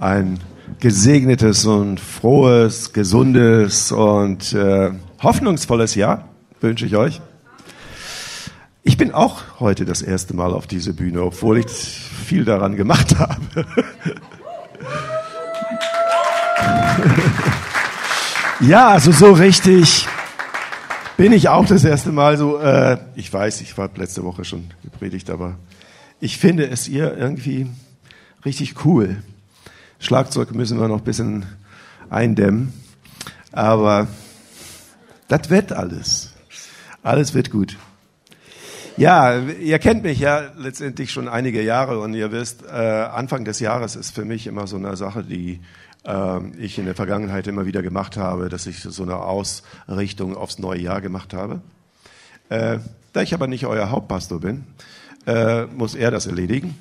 ein gesegnetes und frohes, gesundes und äh, hoffnungsvolles Jahr wünsche ich euch. Ich bin auch heute das erste Mal auf diese Bühne, obwohl ich viel daran gemacht habe. ja, also so richtig bin ich auch das erste Mal so. Äh, ich weiß, ich war letzte Woche schon gepredigt, aber ich finde es ihr irgendwie richtig cool. Schlagzeug müssen wir noch ein bisschen eindämmen, aber das wird alles. Alles wird gut. Ja, ihr kennt mich ja letztendlich schon einige Jahre und ihr wisst, äh, Anfang des Jahres ist für mich immer so eine Sache, die äh, ich in der Vergangenheit immer wieder gemacht habe, dass ich so eine Ausrichtung aufs neue Jahr gemacht habe. Äh, da ich aber nicht euer Hauptpastor bin, äh, muss er das erledigen.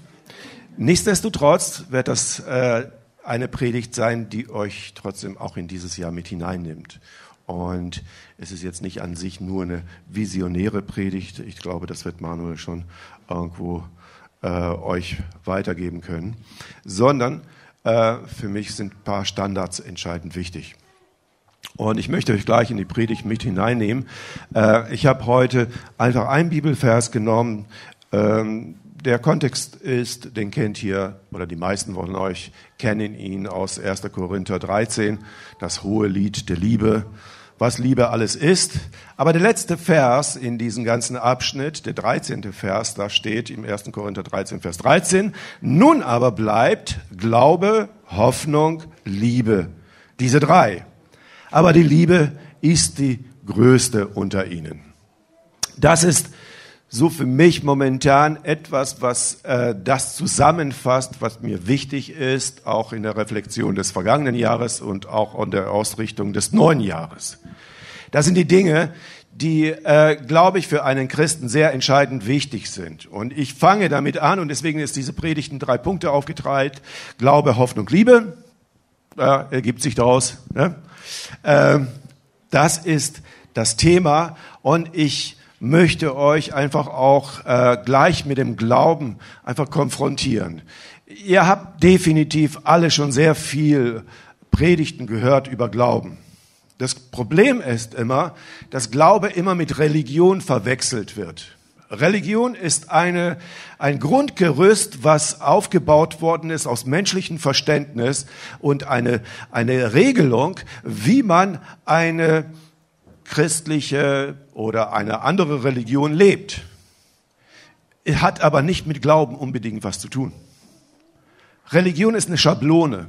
Nichtsdestotrotz wird das äh, eine Predigt sein, die euch trotzdem auch in dieses Jahr mit hineinnimmt. Und es ist jetzt nicht an sich nur eine visionäre Predigt. Ich glaube, das wird Manuel schon irgendwo äh, euch weitergeben können. Sondern äh, für mich sind ein paar Standards entscheidend wichtig. Und ich möchte euch gleich in die Predigt mit hineinnehmen. Äh, ich habe heute einfach einen Bibelvers genommen, ähm, der Kontext ist, den kennt ihr, oder die meisten von euch kennen ihn aus 1. Korinther 13, das hohe Lied der Liebe, was Liebe alles ist. Aber der letzte Vers in diesem ganzen Abschnitt, der 13. Vers, da steht im 1. Korinther 13, Vers 13, nun aber bleibt Glaube, Hoffnung, Liebe. Diese drei. Aber die Liebe ist die größte unter ihnen. Das ist so für mich momentan etwas, was äh, das zusammenfasst, was mir wichtig ist, auch in der Reflexion des vergangenen Jahres und auch in der Ausrichtung des neuen Jahres. Das sind die Dinge, die, äh, glaube ich, für einen Christen sehr entscheidend wichtig sind. Und ich fange damit an und deswegen ist diese Predigt in drei Punkte aufgeteilt. Glaube, Hoffnung, Liebe. Äh, ergibt sich daraus. Ne? Äh, das ist das Thema und ich möchte euch einfach auch äh, gleich mit dem Glauben einfach konfrontieren. Ihr habt definitiv alle schon sehr viel Predigten gehört über Glauben. Das Problem ist immer, dass Glaube immer mit Religion verwechselt wird. Religion ist eine, ein Grundgerüst, was aufgebaut worden ist aus menschlichem Verständnis und eine, eine Regelung, wie man eine christliche oder eine andere Religion lebt. Hat aber nicht mit Glauben unbedingt was zu tun. Religion ist eine Schablone,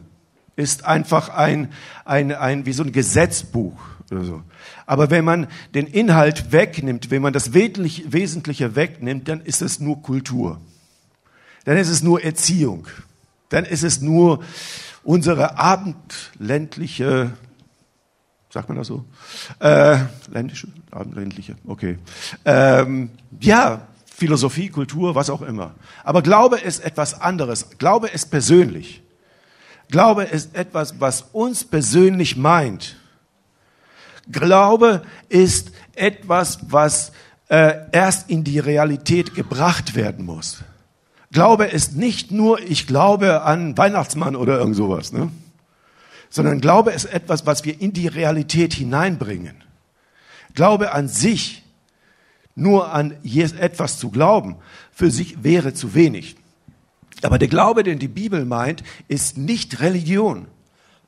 ist einfach ein, ein, ein, wie so ein Gesetzbuch oder so. Aber wenn man den Inhalt wegnimmt, wenn man das Wesentliche wegnimmt, dann ist es nur Kultur. Dann ist es nur Erziehung. Dann ist es nur unsere abendländliche Sagt man das so? Äh, ländliche, abendländliche, okay. Ähm, ja, Philosophie, Kultur, was auch immer. Aber Glaube ist etwas anderes. Glaube ist persönlich. Glaube ist etwas, was uns persönlich meint. Glaube ist etwas, was äh, erst in die Realität gebracht werden muss. Glaube ist nicht nur, ich glaube an Weihnachtsmann oder irgend sowas. Ne? Sondern Glaube ist etwas, was wir in die Realität hineinbringen. Glaube an sich, nur an etwas zu glauben, für sich wäre zu wenig. Aber der Glaube, den die Bibel meint, ist nicht Religion,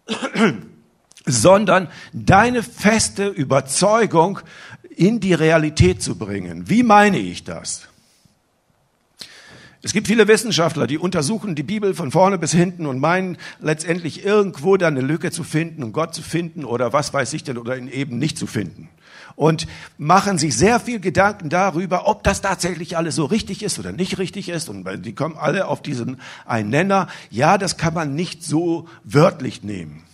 sondern deine feste Überzeugung in die Realität zu bringen. Wie meine ich das? Es gibt viele Wissenschaftler, die untersuchen die Bibel von vorne bis hinten und meinen letztendlich irgendwo da eine Lücke zu finden und Gott zu finden oder was weiß ich denn oder ihn eben nicht zu finden. Und machen sich sehr viel Gedanken darüber, ob das tatsächlich alles so richtig ist oder nicht richtig ist. Und die kommen alle auf diesen einen Nenner. Ja, das kann man nicht so wörtlich nehmen.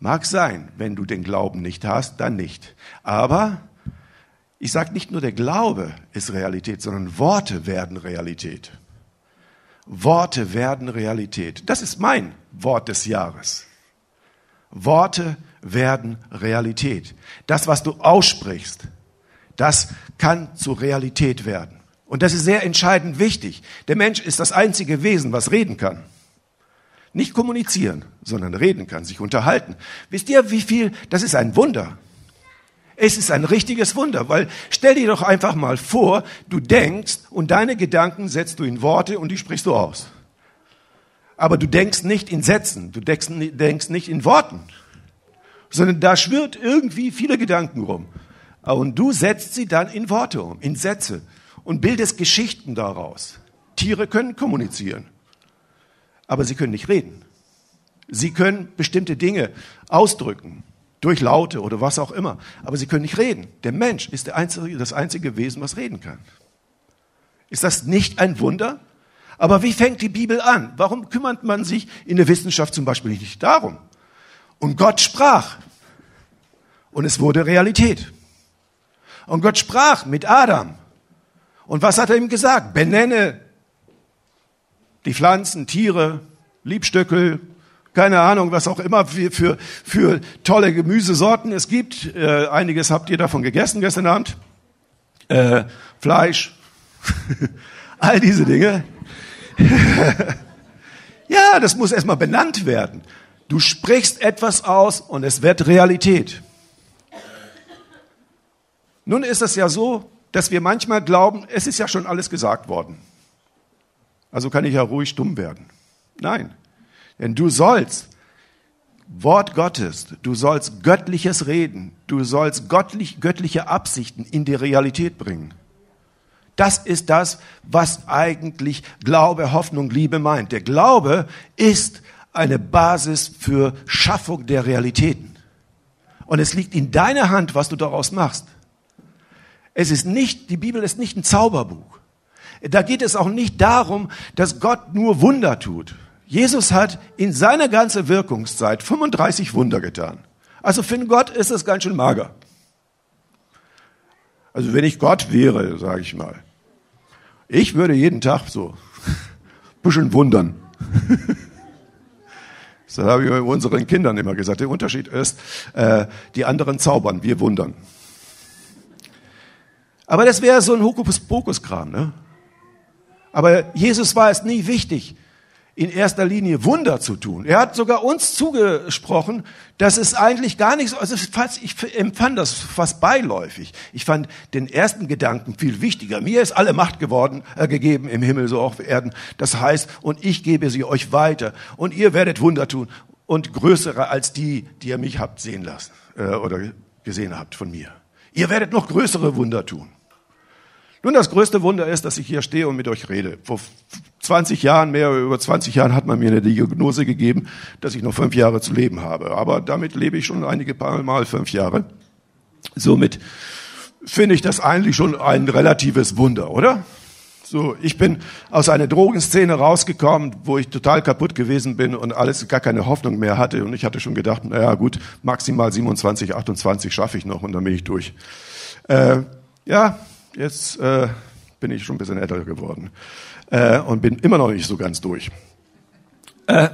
Mag sein, wenn du den Glauben nicht hast, dann nicht. Aber ich sage nicht nur der Glaube ist Realität, sondern Worte werden Realität. Worte werden Realität. Das ist mein Wort des Jahres. Worte werden Realität. Das, was du aussprichst, das kann zur Realität werden. Und das ist sehr entscheidend wichtig. Der Mensch ist das einzige Wesen, was reden kann. nicht kommunizieren, sondern reden kann, sich unterhalten. Wisst ihr, wie viel, das ist ein Wunder. Es ist ein richtiges Wunder, weil stell dir doch einfach mal vor, du denkst und deine Gedanken setzt du in Worte und die sprichst du aus. Aber du denkst nicht in Sätzen, du denkst, denkst nicht in Worten, sondern da schwirrt irgendwie viele Gedanken rum. Und du setzt sie dann in Worte um, in Sätze und bildest Geschichten daraus. Tiere können kommunizieren, aber sie können nicht reden. Sie können bestimmte Dinge ausdrücken durch Laute oder was auch immer. Aber sie können nicht reden. Der Mensch ist der einzige, das einzige Wesen, was reden kann. Ist das nicht ein Wunder? Aber wie fängt die Bibel an? Warum kümmert man sich in der Wissenschaft zum Beispiel nicht darum? Und Gott sprach. Und es wurde Realität. Und Gott sprach mit Adam. Und was hat er ihm gesagt? Benenne die Pflanzen, Tiere, Liebstöckel, keine Ahnung, was auch immer für, für, für tolle Gemüsesorten es gibt. Äh, einiges habt ihr davon gegessen gestern Abend. Äh, Fleisch, all diese Dinge. ja, das muss erstmal benannt werden. Du sprichst etwas aus und es wird Realität. Nun ist es ja so, dass wir manchmal glauben, es ist ja schon alles gesagt worden. Also kann ich ja ruhig stumm werden. Nein, denn du sollst Wort Gottes, du sollst göttliches reden, du sollst göttlich, göttliche Absichten in die Realität bringen. Das ist das, was eigentlich Glaube, Hoffnung, Liebe meint. Der Glaube ist eine Basis für Schaffung der Realitäten. Und es liegt in deiner Hand, was du daraus machst. Es ist nicht, die Bibel ist nicht ein Zauberbuch. Da geht es auch nicht darum, dass Gott nur Wunder tut. Jesus hat in seiner ganzen Wirkungszeit 35 Wunder getan. Also für Gott ist es ganz schön mager. Also wenn ich Gott wäre, sage ich mal, ich würde jeden Tag so ein bisschen wundern. Das habe ich unseren Kindern immer gesagt. Der Unterschied ist, äh, die anderen zaubern, wir wundern. Aber das wäre so ein Hokuspokus-Kram. Ne? Aber Jesus war es nie wichtig, in erster Linie Wunder zu tun. Er hat sogar uns zugesprochen, dass es eigentlich gar nicht so, also fast, ich empfand das fast beiläufig. Ich fand den ersten Gedanken viel wichtiger. Mir ist alle Macht geworden, äh, gegeben im Himmel, so auch auf Erden. Das heißt, und ich gebe sie euch weiter. Und ihr werdet Wunder tun und größere als die, die ihr mich habt sehen lassen, äh, oder gesehen habt von mir. Ihr werdet noch größere Wunder tun. Nun, das größte Wunder ist, dass ich hier stehe und mit euch rede. Vor 20 Jahren, mehr über 20 Jahren hat man mir eine Diagnose gegeben, dass ich noch fünf Jahre zu leben habe. Aber damit lebe ich schon einige paar Mal fünf Jahre. Somit finde ich das eigentlich schon ein relatives Wunder, oder? So, ich bin aus einer Drogenszene rausgekommen, wo ich total kaputt gewesen bin und alles gar keine Hoffnung mehr hatte. Und ich hatte schon gedacht, naja gut, maximal 27, 28 schaffe ich noch und dann bin ich durch. Äh, ja, Jetzt äh, bin ich schon ein bisschen älter geworden äh, und bin immer noch nicht so ganz durch. Äh,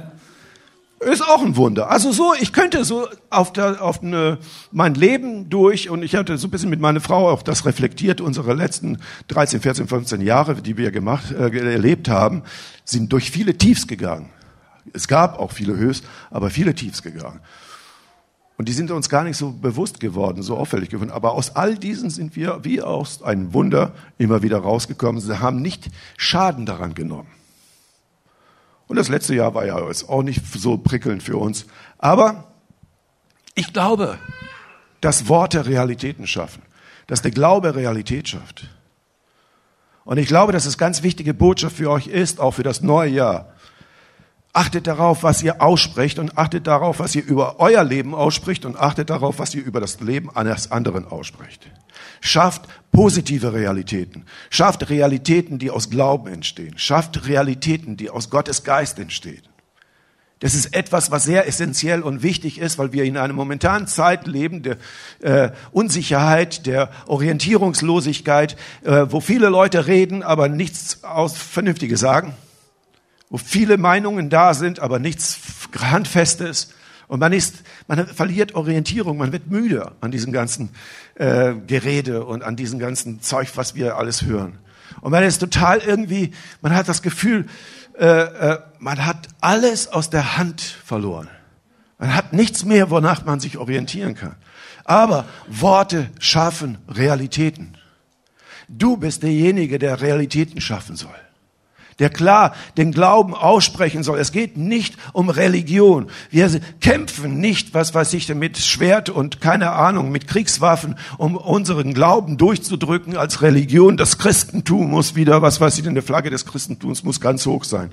ist auch ein Wunder. Also so, ich könnte so auf, der, auf eine, mein Leben durch und ich hatte so ein bisschen mit meiner Frau auch das reflektiert. Unsere letzten 13, 14, 15 Jahre, die wir gemacht, äh, erlebt haben, sind durch viele Tiefs gegangen. Es gab auch viele Höchst, aber viele Tiefs gegangen. Und die sind uns gar nicht so bewusst geworden, so auffällig geworden. Aber aus all diesen sind wir wie aus einem Wunder immer wieder rausgekommen. Sie haben nicht Schaden daran genommen. Und das letzte Jahr war ja jetzt auch nicht so prickelnd für uns. Aber ich glaube, dass Worte Realitäten schaffen. Dass der Glaube Realität schafft. Und ich glaube, dass es ganz wichtige Botschaft für euch ist, auch für das neue Jahr. Achtet darauf, was ihr aussprecht und achtet darauf, was ihr über euer Leben ausspricht und achtet darauf, was ihr über das Leben eines anderen ausspricht. Schafft positive Realitäten. Schafft Realitäten, die aus Glauben entstehen. Schafft Realitäten, die aus Gottes Geist entstehen. Das ist etwas, was sehr essentiell und wichtig ist, weil wir in einer momentanen Zeit leben der äh, Unsicherheit, der Orientierungslosigkeit, äh, wo viele Leute reden, aber nichts aus Vernünftiges sagen wo viele Meinungen da sind, aber nichts Handfestes. Und man ist, man verliert Orientierung, man wird müde an diesem ganzen äh, Gerede und an diesem ganzen Zeug, was wir alles hören. Und man ist total irgendwie, man hat das Gefühl, äh, äh, man hat alles aus der Hand verloren. Man hat nichts mehr, wonach man sich orientieren kann. Aber Worte schaffen Realitäten. Du bist derjenige, der Realitäten schaffen soll der klar den Glauben aussprechen soll. Es geht nicht um Religion. Wir kämpfen nicht, was weiß ich, mit Schwert und keine Ahnung, mit Kriegswaffen, um unseren Glauben durchzudrücken als Religion. Das Christentum muss wieder, was weiß ich, denn, der Flagge des Christentums muss ganz hoch sein.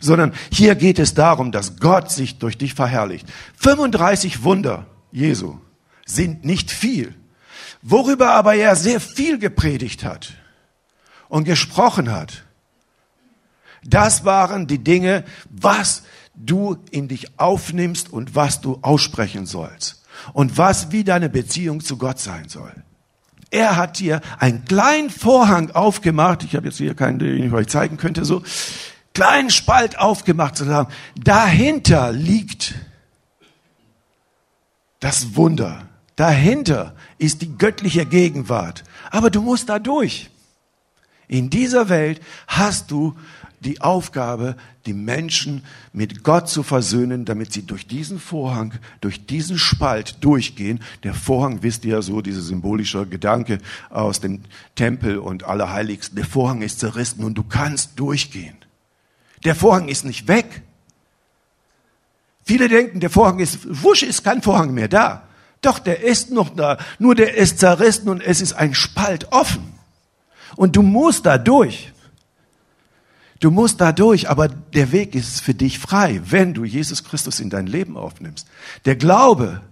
Sondern hier geht es darum, dass Gott sich durch dich verherrlicht. 35 Wunder Jesu sind nicht viel. Worüber aber er sehr viel gepredigt hat und gesprochen hat, das waren die Dinge, was du in dich aufnimmst und was du aussprechen sollst. Und was wie deine Beziehung zu Gott sein soll. Er hat dir einen kleinen Vorhang aufgemacht. Ich habe jetzt hier keinen, den ich euch zeigen könnte, so. Kleinen Spalt aufgemacht, zu sagen, dahinter liegt das Wunder. Dahinter ist die göttliche Gegenwart. Aber du musst da durch. In dieser Welt hast du die Aufgabe, die Menschen mit Gott zu versöhnen, damit sie durch diesen Vorhang, durch diesen Spalt durchgehen. Der Vorhang, wisst ihr ja so, dieser symbolische Gedanke aus dem Tempel und Allerheiligsten. Der Vorhang ist zerrissen und du kannst durchgehen. Der Vorhang ist nicht weg. Viele denken, der Vorhang ist, wusch, ist kein Vorhang mehr da. Doch, der ist noch da. Nur der ist zerrissen und es ist ein Spalt offen. Und du musst da durch. Du musst da durch, aber der Weg ist für dich frei, wenn du Jesus Christus in dein Leben aufnimmst. Der Glaube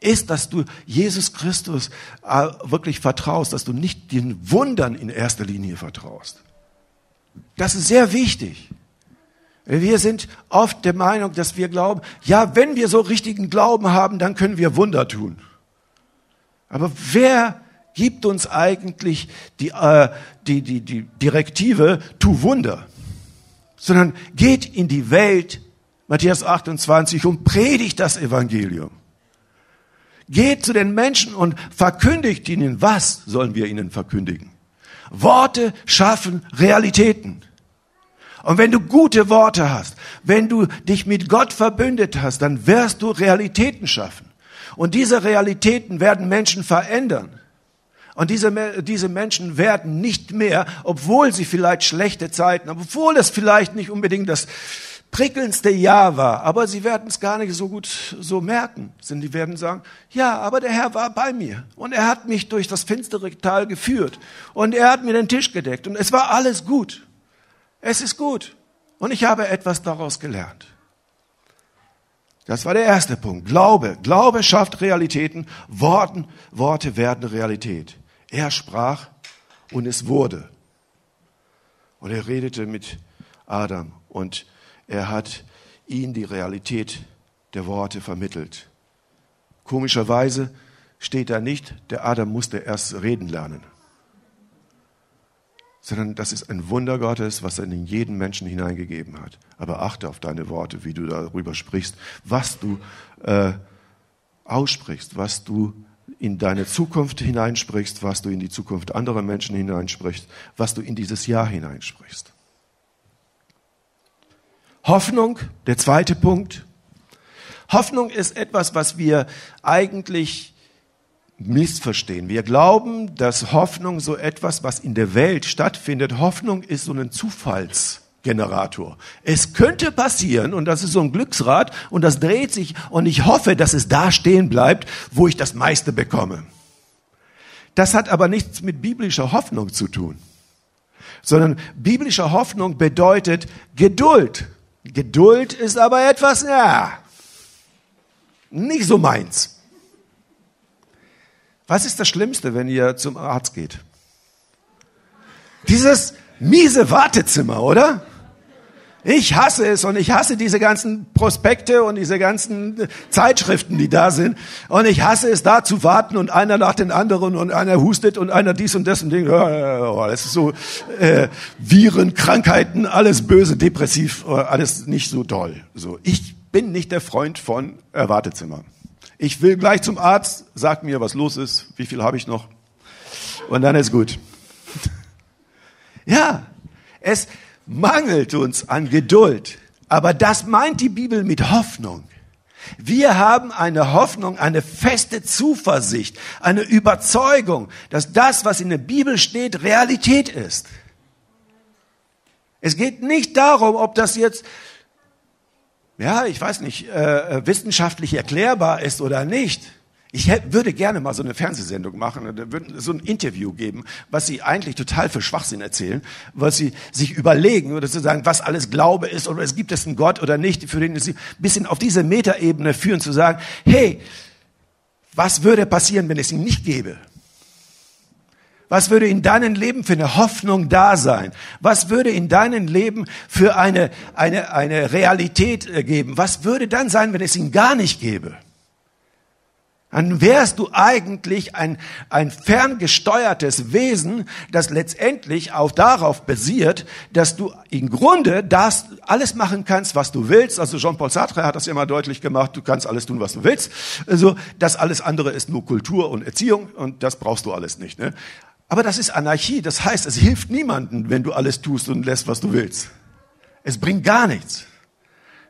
ist, dass du Jesus Christus äh, wirklich vertraust, dass du nicht den Wundern in erster Linie vertraust. Das ist sehr wichtig. Wir sind oft der Meinung, dass wir glauben, ja, wenn wir so richtigen Glauben haben, dann können wir Wunder tun. Aber wer gibt uns eigentlich die, äh, die, die, die Direktive, tu Wunder, sondern geht in die Welt, Matthäus 28, und predigt das Evangelium. Geht zu den Menschen und verkündigt ihnen, was sollen wir ihnen verkündigen? Worte schaffen Realitäten. Und wenn du gute Worte hast, wenn du dich mit Gott verbündet hast, dann wirst du Realitäten schaffen. Und diese Realitäten werden Menschen verändern. Und diese, diese Menschen werden nicht mehr, obwohl sie vielleicht schlechte Zeiten, obwohl es vielleicht nicht unbedingt das prickelndste Jahr war, aber sie werden es gar nicht so gut so merken. Sie werden sagen, ja, aber der Herr war bei mir und er hat mich durch das finstere Tal geführt und er hat mir den Tisch gedeckt und es war alles gut. Es ist gut und ich habe etwas daraus gelernt. Das war der erste Punkt. Glaube. Glaube schafft Realitäten. Worten, Worte werden Realität. Er sprach und es wurde. Und er redete mit Adam und er hat ihn die Realität der Worte vermittelt. Komischerweise steht da nicht, der Adam musste erst reden lernen, sondern das ist ein Wunder Gottes, was er in jeden Menschen hineingegeben hat. Aber achte auf deine Worte, wie du darüber sprichst, was du äh, aussprichst, was du in deine Zukunft hineinsprichst, was du in die Zukunft anderer Menschen hineinsprichst, was du in dieses Jahr hineinsprichst. Hoffnung, der zweite Punkt. Hoffnung ist etwas, was wir eigentlich missverstehen. Wir glauben, dass Hoffnung so etwas, was in der Welt stattfindet, Hoffnung ist so ein Zufalls Generator. Es könnte passieren, und das ist so ein Glücksrad, und das dreht sich, und ich hoffe, dass es da stehen bleibt, wo ich das meiste bekomme. Das hat aber nichts mit biblischer Hoffnung zu tun, sondern biblische Hoffnung bedeutet Geduld. Geduld ist aber etwas, ja, nicht so meins. Was ist das Schlimmste, wenn ihr zum Arzt geht? Dieses miese Wartezimmer, oder? Ich hasse es und ich hasse diese ganzen Prospekte und diese ganzen Zeitschriften, die da sind. Und ich hasse es, da zu warten und einer nach den anderen und einer hustet und einer dies und das und Ding. Oh, das ist so äh, Viren, Krankheiten, alles böse, depressiv, oh, alles nicht so toll. So, ich bin nicht der Freund von Erwartezimmer. Ich will gleich zum Arzt, sag mir, was los ist, wie viel habe ich noch, und dann ist gut. Ja, es mangelt uns an Geduld. Aber das meint die Bibel mit Hoffnung. Wir haben eine Hoffnung, eine feste Zuversicht, eine Überzeugung, dass das, was in der Bibel steht, Realität ist. Es geht nicht darum, ob das jetzt, ja, ich weiß nicht, äh, äh wissenschaftlich erklärbar ist oder nicht. Ich würde gerne mal so eine Fernsehsendung machen und so ein Interview geben, was sie eigentlich total für Schwachsinn erzählen, was sie sich überlegen oder zu sagen, was alles Glaube ist oder es gibt es einen Gott oder nicht, für den sie ein bisschen auf diese Metaebene führen, zu sagen, hey, was würde passieren, wenn es ihn nicht gäbe? Was würde in deinem Leben für eine Hoffnung da sein? Was würde in deinem Leben für eine, eine, eine Realität äh, geben? Was würde dann sein, wenn es ihn gar nicht gäbe? Dann wärst du eigentlich ein, ein ferngesteuertes Wesen, das letztendlich auch darauf basiert, dass du im Grunde das alles machen kannst, was du willst. Also Jean-Paul Sartre hat das ja mal deutlich gemacht, du kannst alles tun, was du willst. Also das alles andere ist nur Kultur und Erziehung und das brauchst du alles nicht. Ne? Aber das ist Anarchie, das heißt, es hilft niemandem, wenn du alles tust und lässt, was du willst. Es bringt gar nichts,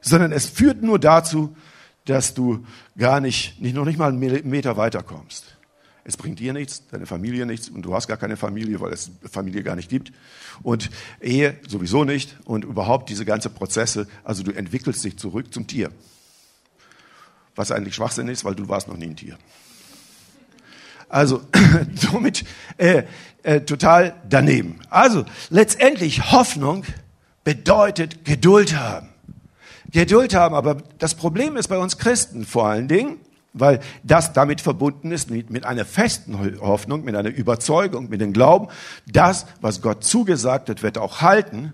sondern es führt nur dazu, dass du gar nicht, nicht noch nicht mal einen Meter weiterkommst. Es bringt dir nichts, deine Familie nichts und du hast gar keine Familie, weil es Familie gar nicht gibt. Und Ehe sowieso nicht und überhaupt diese ganze Prozesse, also du entwickelst dich zurück zum Tier. Was eigentlich Schwachsinn ist, weil du warst noch nie ein Tier. Also somit äh, äh, total daneben. Also letztendlich Hoffnung bedeutet Geduld haben. Geduld haben. Aber das Problem ist bei uns Christen vor allen Dingen, weil das damit verbunden ist mit, einer festen Hoffnung, mit einer Überzeugung, mit dem Glauben, das, was Gott zugesagt hat, wird auch halten.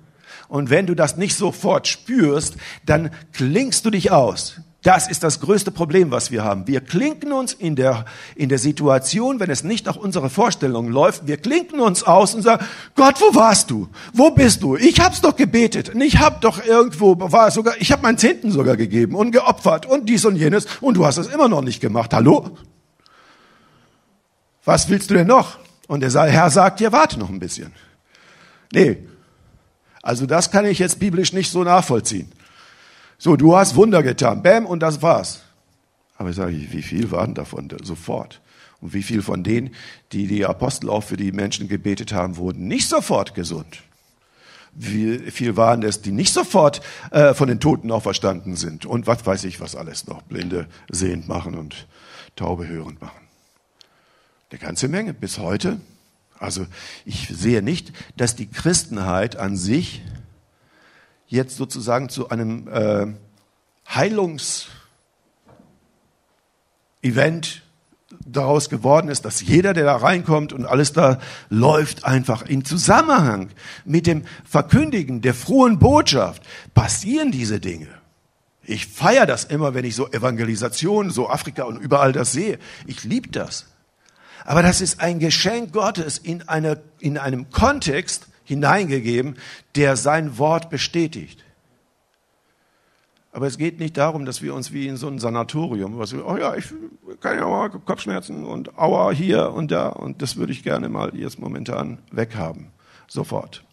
Und wenn du das nicht sofort spürst, dann klingst du dich aus. Das ist das größte Problem, was wir haben. Wir klinken uns in der, in der Situation, wenn es nicht nach unserer Vorstellung läuft, wir klinken uns aus und sagen, Gott, wo warst du? Wo bist du? Ich hab's doch gebetet. Und ich hab doch irgendwo, war sogar, ich habe meinen Zehnten sogar gegeben und geopfert und dies und jenes und du hast es immer noch nicht gemacht. Hallo? Was willst du denn noch? Und der Herr sagt dir, warte noch ein bisschen. Nee. Also das kann ich jetzt biblisch nicht so nachvollziehen. So, du hast Wunder getan. Bäm, und das war's. Aber ich sage, wie viel waren davon sofort? Und wie viel von denen, die die Apostel auch für die Menschen gebetet haben, wurden nicht sofort gesund? Wie viel waren es, die nicht sofort äh, von den Toten auferstanden sind? Und was weiß ich, was alles noch. Blinde sehend machen und Taube hörend machen. Eine ganze Menge bis heute. Also ich sehe nicht, dass die Christenheit an sich jetzt sozusagen zu einem äh, Heilungsevent daraus geworden ist, dass jeder, der da reinkommt und alles da läuft, einfach in Zusammenhang mit dem Verkündigen der frohen Botschaft passieren diese Dinge. Ich feiere das immer, wenn ich so Evangelisationen, so Afrika und überall das sehe. Ich liebe das. Aber das ist ein Geschenk Gottes in, einer, in einem Kontext, hineingegeben, der sein Wort bestätigt. Aber es geht nicht darum, dass wir uns wie in so einem Sanatorium, was wir, oh ja, ich kann ja mal Kopfschmerzen und Aua hier und da und das würde ich gerne mal jetzt momentan weghaben. Sofort.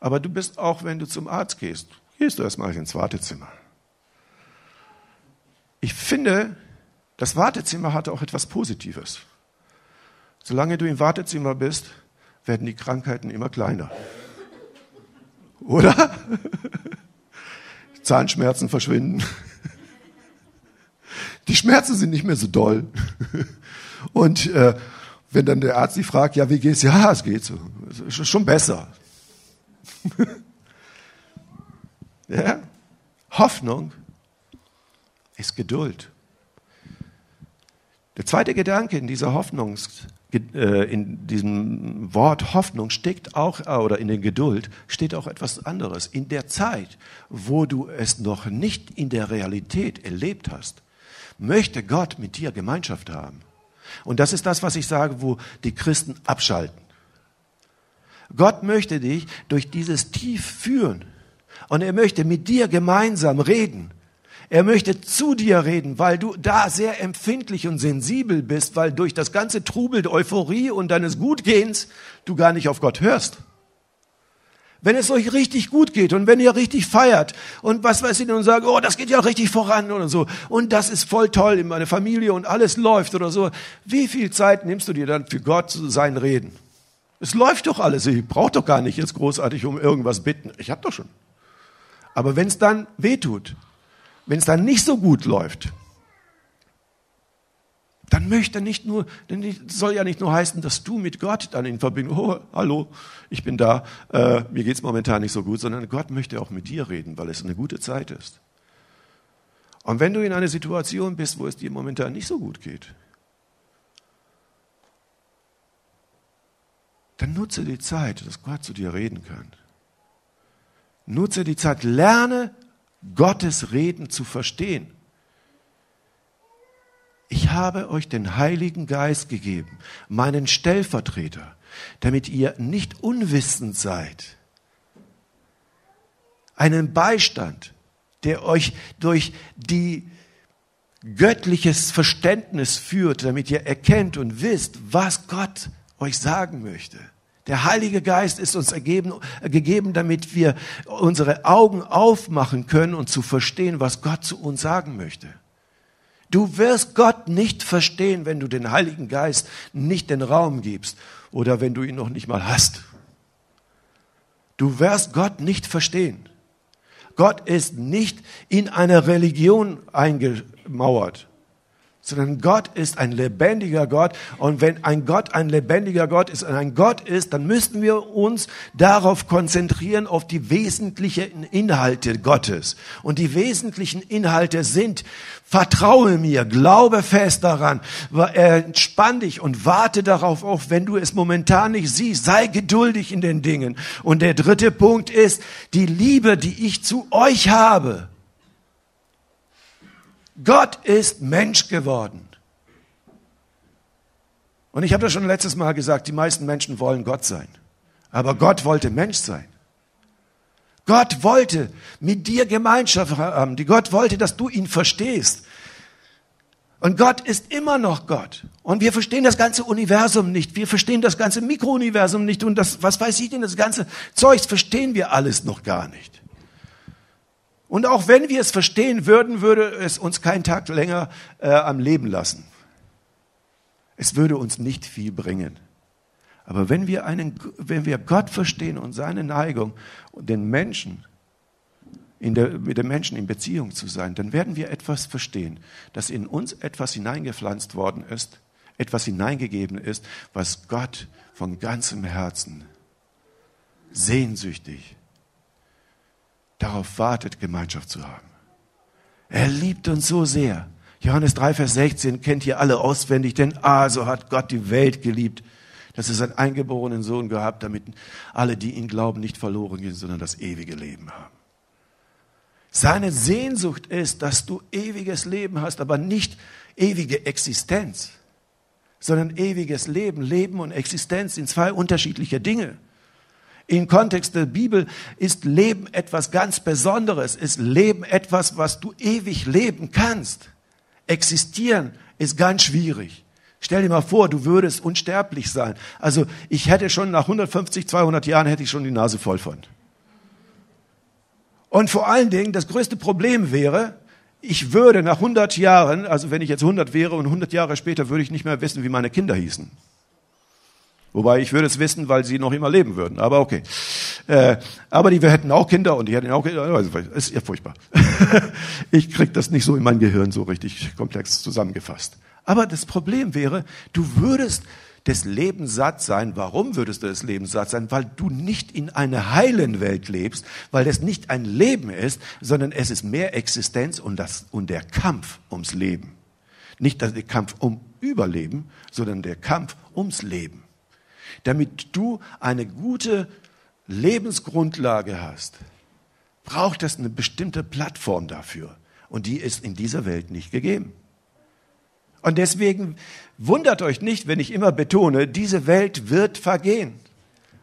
Aber du bist auch, wenn du zum Arzt gehst, gehst du erstmal ins Wartezimmer. Ich finde, das Wartezimmer hat auch etwas Positives. Solange du im Wartezimmer bist, werden die Krankheiten immer kleiner. Oder? Zahnschmerzen verschwinden. Die Schmerzen sind nicht mehr so doll. Und äh, wenn dann der Arzt sie fragt, ja, wie geht's? Ja, es geht so. Es ist schon besser. ja? Hoffnung ist Geduld. Der zweite Gedanke in dieser Hoffnungs in diesem Wort Hoffnung steckt auch, äh, oder in der Geduld steht auch etwas anderes. In der Zeit, wo du es noch nicht in der Realität erlebt hast, möchte Gott mit dir Gemeinschaft haben. Und das ist das, was ich sage, wo die Christen abschalten. Gott möchte dich durch dieses Tief führen. Und er möchte mit dir gemeinsam reden. Er möchte zu dir reden, weil du da sehr empfindlich und sensibel bist, weil durch das ganze Trubel der Euphorie und deines Gutgehens du gar nicht auf Gott hörst. wenn es euch richtig gut geht und wenn ihr richtig feiert und was weiß ich und sagt, oh, das geht ja richtig voran oder so und das ist voll toll in meiner Familie und alles läuft oder so, wie viel Zeit nimmst du dir dann für Gott zu sein Reden? Es läuft doch alles, ich brauche doch gar nicht jetzt großartig um irgendwas bitten, ich habe doch schon. Aber wenn es dann wehtut, wenn es dann nicht so gut läuft, dann möchte nicht nur, denn soll ja nicht nur heißen, dass du mit Gott dann in Verbindung, oh, hallo, ich bin da, äh, mir geht's momentan nicht so gut, sondern Gott möchte auch mit dir reden, weil es eine gute Zeit ist. Und wenn du in einer Situation bist, wo es dir momentan nicht so gut geht, dann nutze die Zeit, dass Gott zu dir reden kann. Nutze die Zeit, lerne Gottes Reden zu verstehen. Ich habe euch den Heiligen Geist gegeben, meinen Stellvertreter, damit ihr nicht unwissend seid. Einen Beistand, der euch durch die göttliches Verständnis führt, damit ihr erkennt und wisst, was Gott euch sagen möchte. Der Heilige Geist ist uns ergeben, gegeben, damit wir unsere Augen aufmachen können und zu verstehen, was Gott zu uns sagen möchte. Du wirst Gott nicht verstehen, wenn du den Heiligen Geist nicht den Raum gibst oder wenn du ihn noch nicht mal hast. Du wirst Gott nicht verstehen. Gott ist nicht in einer Religion eingemauert sondern Gott ist ein lebendiger Gott. Und wenn ein Gott ein lebendiger Gott ist und ein Gott ist, dann müssten wir uns darauf konzentrieren, auf die wesentlichen Inhalte Gottes. Und die wesentlichen Inhalte sind, vertraue mir, glaube fest daran, entspann dich und warte darauf auf, wenn du es momentan nicht siehst, sei geduldig in den Dingen. Und der dritte Punkt ist, die Liebe, die ich zu euch habe, Gott ist Mensch geworden. Und ich habe das schon letztes Mal gesagt, die meisten Menschen wollen Gott sein. Aber Gott wollte Mensch sein. Gott wollte mit dir Gemeinschaft haben. Die Gott wollte, dass du ihn verstehst. Und Gott ist immer noch Gott. Und wir verstehen das ganze Universum nicht. Wir verstehen das ganze Mikrouniversum nicht. Und das, was weiß ich denn, das ganze Zeugs verstehen wir alles noch gar nicht. Und auch wenn wir es verstehen würden, würde es uns keinen Tag länger äh, am Leben lassen. Es würde uns nicht viel bringen. Aber wenn wir, einen, wenn wir Gott verstehen und seine Neigung und den Menschen, in der, mit den Menschen in Beziehung zu sein, dann werden wir etwas verstehen, dass in uns etwas hineingepflanzt worden ist, etwas hineingegeben ist, was Gott von ganzem Herzen sehnsüchtig darauf wartet, Gemeinschaft zu haben. Er liebt uns so sehr. Johannes 3, Vers 16 kennt ihr alle auswendig, denn ah, so hat Gott die Welt geliebt, dass er seinen eingeborenen Sohn gehabt, damit alle, die ihn glauben, nicht verloren gehen, sondern das ewige Leben haben. Seine Sehnsucht ist, dass du ewiges Leben hast, aber nicht ewige Existenz, sondern ewiges Leben. Leben und Existenz sind zwei unterschiedliche Dinge. Im Kontext der Bibel ist Leben etwas ganz Besonderes, ist Leben etwas, was du ewig leben kannst. Existieren ist ganz schwierig. Stell dir mal vor, du würdest unsterblich sein. Also ich hätte schon nach 150, 200 Jahren hätte ich schon die Nase voll von. Und vor allen Dingen, das größte Problem wäre, ich würde nach 100 Jahren, also wenn ich jetzt 100 wäre und 100 Jahre später, würde ich nicht mehr wissen, wie meine Kinder hießen. Wobei ich würde es wissen, weil sie noch immer leben würden. Aber okay. Äh, aber die wir hätten auch Kinder und die hätten auch Kinder. Also, ist ja furchtbar. ich krieg das nicht so in mein Gehirn so richtig komplex zusammengefasst. Aber das Problem wäre, du würdest des Lebens satt sein. Warum würdest du des Lebens satt sein? Weil du nicht in einer heilen Welt lebst, weil das nicht ein Leben ist, sondern es ist mehr Existenz und, das, und der Kampf ums Leben. Nicht der Kampf um Überleben, sondern der Kampf ums Leben damit du eine gute Lebensgrundlage hast, braucht es eine bestimmte Plattform dafür. Und die ist in dieser Welt nicht gegeben. Und deswegen wundert euch nicht, wenn ich immer betone, diese Welt wird vergehen.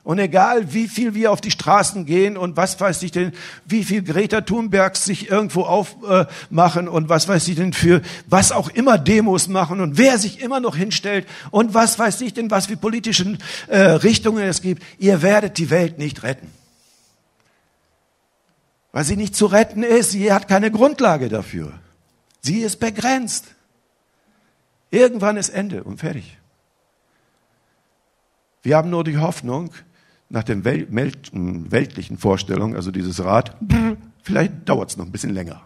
Und egal, wie viel wir auf die Straßen gehen und was weiß ich denn, wie viel Greta Thunbergs sich irgendwo aufmachen äh, und was weiß ich denn für was auch immer Demos machen und wer sich immer noch hinstellt und was weiß ich denn, was für politische äh, Richtungen es gibt, ihr werdet die Welt nicht retten. Weil sie nicht zu retten ist. Sie hat keine Grundlage dafür. Sie ist begrenzt. Irgendwann ist Ende und fertig. Wir haben nur die Hoffnung, nach den weltlichen Vorstellungen, also dieses Rad, vielleicht dauert es noch ein bisschen länger.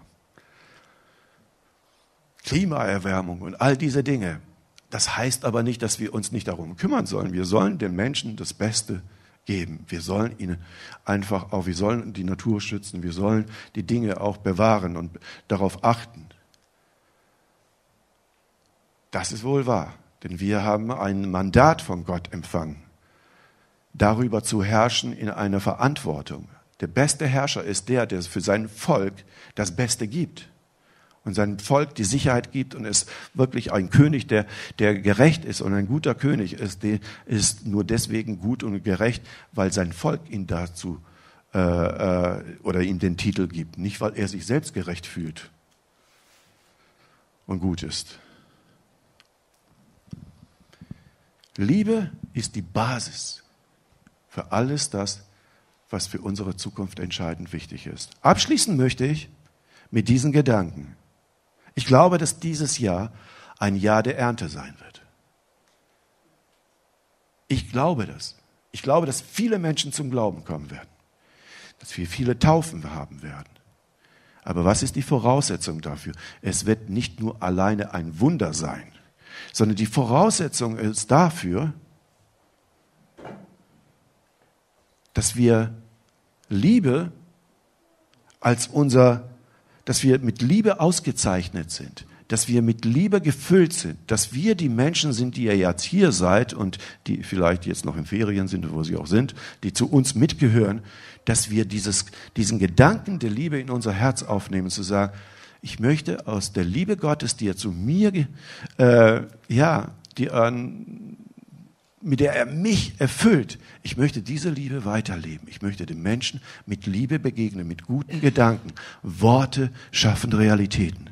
Klimaerwärmung und all diese Dinge. Das heißt aber nicht, dass wir uns nicht darum kümmern sollen. Wir sollen den Menschen das Beste geben. Wir sollen ihnen einfach auch, wir sollen die Natur schützen, wir sollen die Dinge auch bewahren und darauf achten. Das ist wohl wahr, denn wir haben ein Mandat von Gott empfangen, darüber zu herrschen in einer Verantwortung. Der beste Herrscher ist der, der für sein Volk das Beste gibt und seinem Volk die Sicherheit gibt und ist wirklich ein König, der, der gerecht ist und ein guter König ist, der ist nur deswegen gut und gerecht, weil sein Volk ihn dazu äh, äh, oder ihm den Titel gibt, nicht weil er sich selbst gerecht fühlt und gut ist. Liebe ist die Basis für alles das, was für unsere Zukunft entscheidend wichtig ist. Abschließen möchte ich mit diesen Gedanken. Ich glaube, dass dieses Jahr ein Jahr der Ernte sein wird. Ich glaube das. Ich glaube, dass viele Menschen zum Glauben kommen werden. Dass wir viele Taufen haben werden. Aber was ist die Voraussetzung dafür? Es wird nicht nur alleine ein Wunder sein, sondern die Voraussetzung ist dafür, dass wir Liebe als unser dass wir mit Liebe ausgezeichnet sind, dass wir mit Liebe gefüllt sind, dass wir die Menschen sind, die ihr jetzt hier seid und die vielleicht jetzt noch in Ferien sind, wo sie auch sind, die zu uns mitgehören, dass wir dieses, diesen Gedanken der Liebe in unser Herz aufnehmen, zu sagen, ich möchte aus der Liebe Gottes, die er zu mir, äh, ja, die an mit der er mich erfüllt. Ich möchte diese Liebe weiterleben. Ich möchte den Menschen mit Liebe begegnen, mit guten Gedanken. Worte schaffen Realitäten.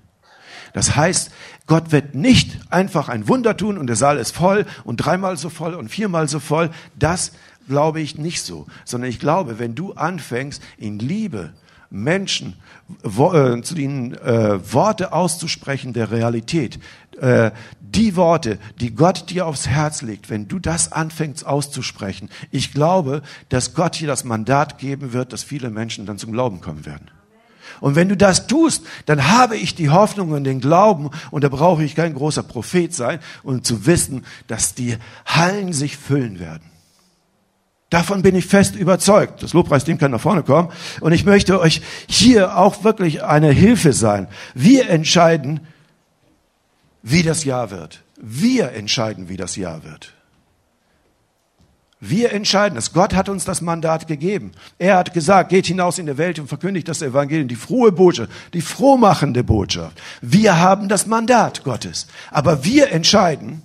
Das heißt, Gott wird nicht einfach ein Wunder tun und der Saal ist voll und dreimal so voll und viermal so voll. Das glaube ich nicht so, sondern ich glaube, wenn du anfängst, in Liebe Menschen äh, zu ihnen äh, Worte auszusprechen der Realität, äh, die Worte, die Gott dir aufs Herz legt, wenn du das anfängst auszusprechen, ich glaube, dass Gott dir das Mandat geben wird, dass viele Menschen dann zum Glauben kommen werden. Und wenn du das tust, dann habe ich die Hoffnung und den Glauben, und da brauche ich kein großer Prophet sein, um zu wissen, dass die Hallen sich füllen werden. Davon bin ich fest überzeugt. Das Lobpreisteam kann nach vorne kommen. Und ich möchte euch hier auch wirklich eine Hilfe sein. Wir entscheiden, wie das Jahr wird. Wir entscheiden, wie das Jahr wird. Wir entscheiden es. Gott hat uns das Mandat gegeben. Er hat gesagt, geht hinaus in der Welt und verkündigt das Evangelium, die frohe Botschaft, die frohmachende Botschaft. Wir haben das Mandat Gottes. Aber wir entscheiden,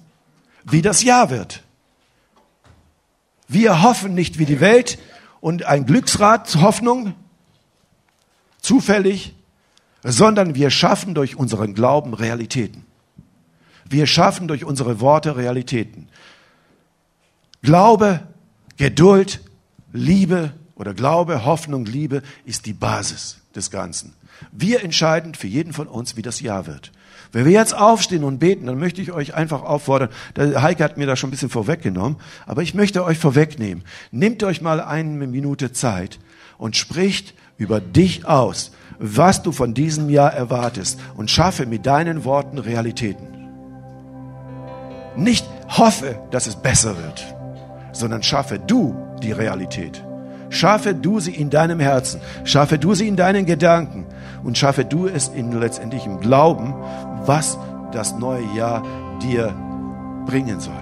wie das Jahr wird. Wir hoffen nicht wie die Welt und ein Glücksrad, Hoffnung, zufällig, sondern wir schaffen durch unseren Glauben Realitäten. Wir schaffen durch unsere Worte Realitäten. Glaube, Geduld, Liebe oder Glaube, Hoffnung, Liebe ist die Basis des Ganzen. Wir entscheiden für jeden von uns, wie das Jahr wird. Wenn wir jetzt aufstehen und beten, dann möchte ich euch einfach auffordern, der Heike hat mir da schon ein bisschen vorweggenommen, aber ich möchte euch vorwegnehmen. Nehmt euch mal eine Minute Zeit und spricht über dich aus, was du von diesem Jahr erwartest und schaffe mit deinen Worten Realitäten. Nicht hoffe, dass es besser wird, sondern schaffe du die Realität. Schaffe du sie in deinem Herzen, schaffe du sie in deinen Gedanken und schaffe du es in letztendlich im Glauben, was das neue Jahr dir bringen soll.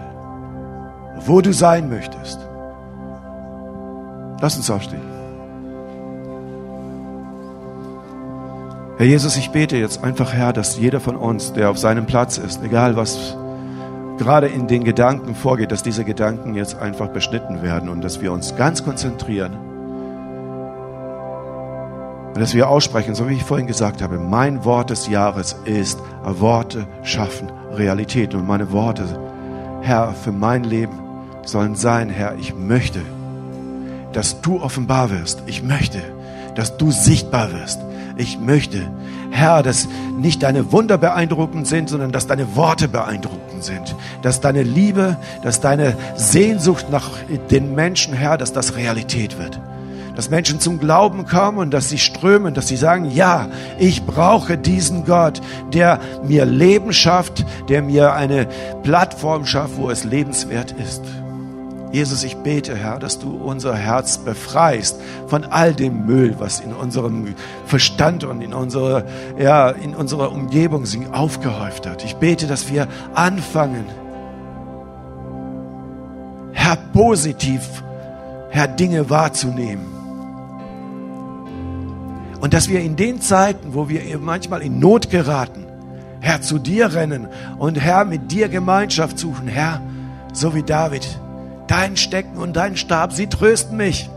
Wo du sein möchtest. Lass uns aufstehen. Herr Jesus, ich bete jetzt einfach, Herr, dass jeder von uns, der auf seinem Platz ist, egal was gerade in den Gedanken vorgeht, dass diese Gedanken jetzt einfach beschnitten werden und dass wir uns ganz konzentrieren und dass wir aussprechen, so wie ich vorhin gesagt habe, mein Wort des Jahres ist, Worte schaffen Realität. Und meine Worte, Herr, für mein Leben sollen sein, Herr, ich möchte, dass du offenbar wirst. Ich möchte, dass du sichtbar wirst. Ich möchte, Herr, dass nicht deine Wunder beeindruckend sind, sondern dass deine Worte beeindruckend sind. Dass deine Liebe, dass deine Sehnsucht nach den Menschen, Herr, dass das Realität wird. Dass Menschen zum Glauben kommen und dass sie strömen, dass sie sagen, ja, ich brauche diesen Gott, der mir Leben schafft, der mir eine Plattform schafft, wo es lebenswert ist. Jesus, ich bete, Herr, dass du unser Herz befreist von all dem Müll, was in unserem Verstand und in unserer, ja, in unserer Umgebung sich aufgehäuft hat. Ich bete, dass wir anfangen, Herr, positiv, Herr, Dinge wahrzunehmen. Und dass wir in den Zeiten, wo wir manchmal in Not geraten, Herr, zu dir rennen und Herr, mit dir Gemeinschaft suchen, Herr, so wie David, Dein Stecken und dein Stab, sie trösten mich.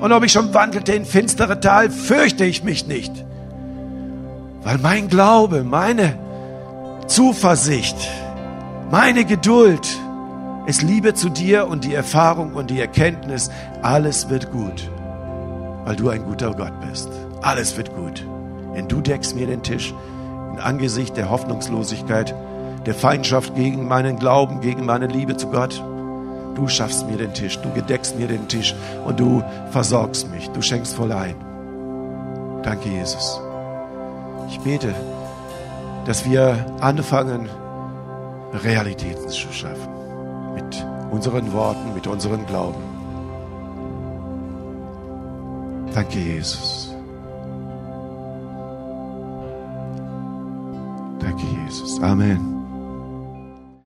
Und ob ich schon wandelte in finstere Tal, fürchte ich mich nicht. Weil mein Glaube, meine Zuversicht, meine Geduld, es Liebe zu dir und die Erfahrung und die Erkenntnis, alles wird gut. Weil du ein guter Gott bist. Alles wird gut. Denn du deckst mir den Tisch im Angesicht der Hoffnungslosigkeit, der Feindschaft gegen meinen Glauben, gegen meine Liebe zu Gott. Du schaffst mir den Tisch, du gedeckst mir den Tisch und du versorgst mich, du schenkst voll ein. Danke, Jesus. Ich bete, dass wir anfangen, Realitäten zu schaffen. Mit unseren Worten, mit unserem Glauben. Danke, Jesus. Danke, Jesus. Amen.